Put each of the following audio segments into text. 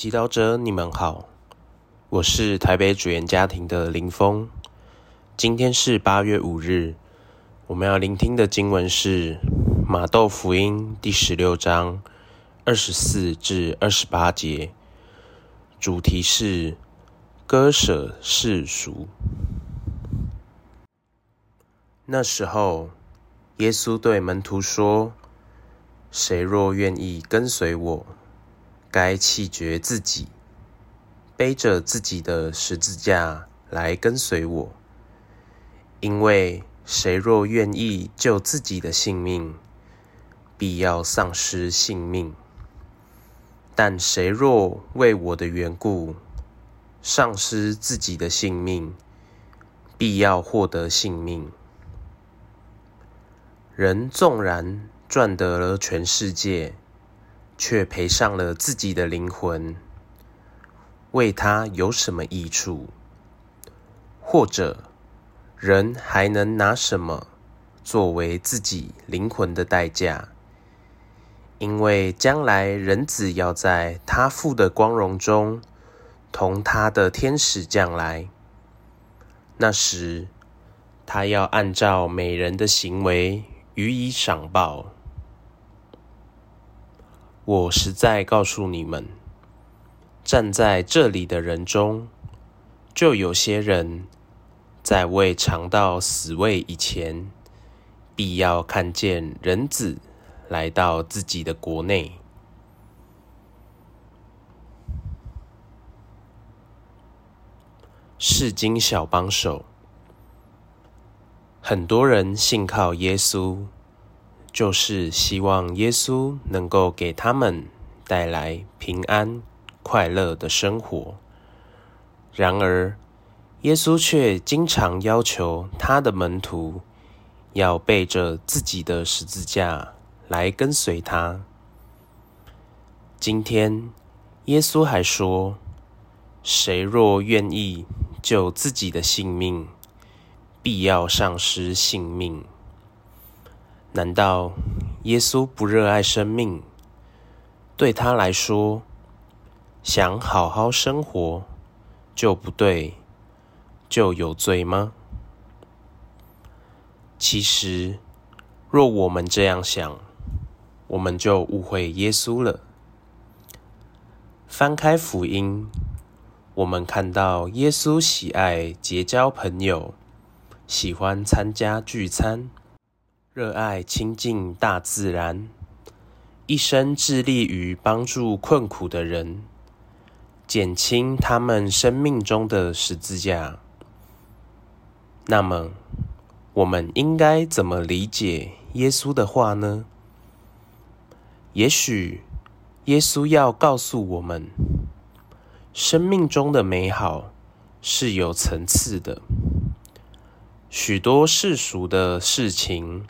祈祷者，你们好，我是台北主言家庭的林峰。今天是八月五日，我们要聆听的经文是马窦福音第十六章二十四至二十八节，主题是割舍世俗。那时候，耶稣对门徒说：“谁若愿意跟随我，该弃绝自己，背着自己的十字架来跟随我。因为谁若愿意救自己的性命，必要丧失性命；但谁若为我的缘故丧失自己的性命，必要获得性命。人纵然赚得了全世界，却赔上了自己的灵魂，为他有什么益处？或者，人还能拿什么作为自己灵魂的代价？因为将来人子要在他父的光荣中，同他的天使降来，那时，他要按照每人的行为予以赏报。我实在告诉你们，站在这里的人中，就有些人在未尝到死味以前，必要看见人子来到自己的国内。世经小帮手，很多人信靠耶稣。就是希望耶稣能够给他们带来平安、快乐的生活。然而，耶稣却经常要求他的门徒要背着自己的十字架来跟随他。今天，耶稣还说：“谁若愿意救自己的性命，必要丧失性命。”难道耶稣不热爱生命？对他来说，想好好生活就不对，就有罪吗？其实，若我们这样想，我们就误会耶稣了。翻开福音，我们看到耶稣喜爱结交朋友，喜欢参加聚餐。热爱亲近大自然，一生致力于帮助困苦的人，减轻他们生命中的十字架。那么，我们应该怎么理解耶稣的话呢？也许，耶稣要告诉我们，生命中的美好是有层次的，许多世俗的事情。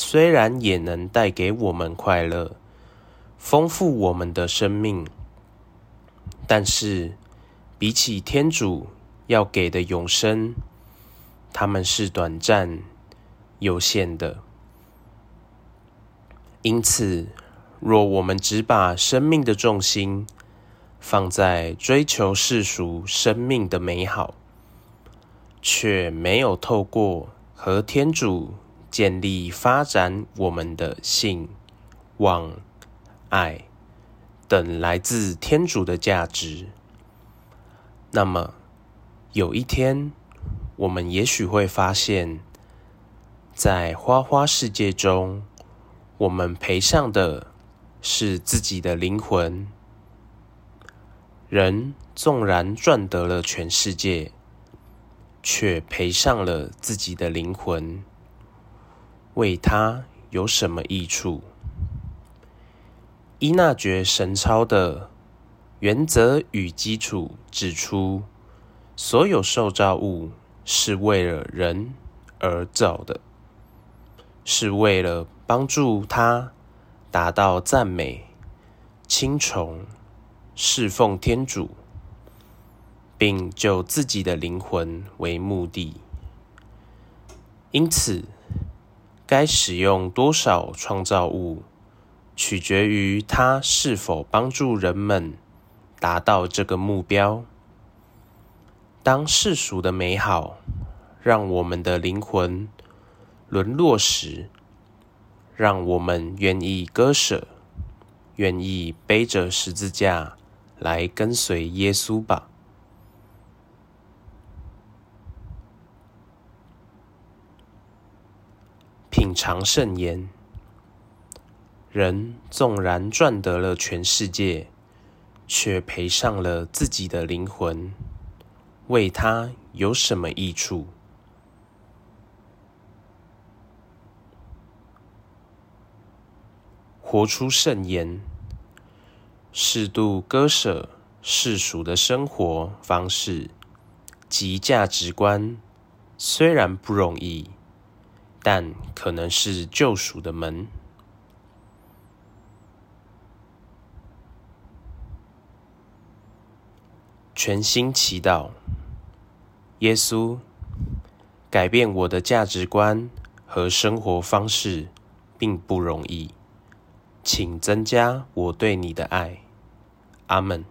虽然也能带给我们快乐，丰富我们的生命，但是比起天主要给的永生，他们是短暂、有限的。因此，若我们只把生命的重心放在追求世俗生命的美好，却没有透过和天主建立、发展我们的信、望、爱等来自天主的价值。那么，有一天，我们也许会发现，在花花世界中，我们赔上的是自己的灵魂。人纵然赚得了全世界，却赔上了自己的灵魂。为他有什么益处？伊纳爵神操的原则与基础指出，所有受造物是为了人而造的，是为了帮助他达到赞美、钦崇、侍奉天主，并救自己的灵魂为目的。因此，该使用多少创造物，取决于它是否帮助人们达到这个目标。当世俗的美好让我们的灵魂沦落时，让我们愿意割舍，愿意背着十字架来跟随耶稣吧。品尝圣言，人纵然赚得了全世界，却赔上了自己的灵魂，为他有什么益处？活出圣言，适度割舍世俗的生活方式及价值观，虽然不容易，但可能是救赎的门。全心祈祷，耶稣，改变我的价值观和生活方式并不容易。请增加我对你的爱，阿门。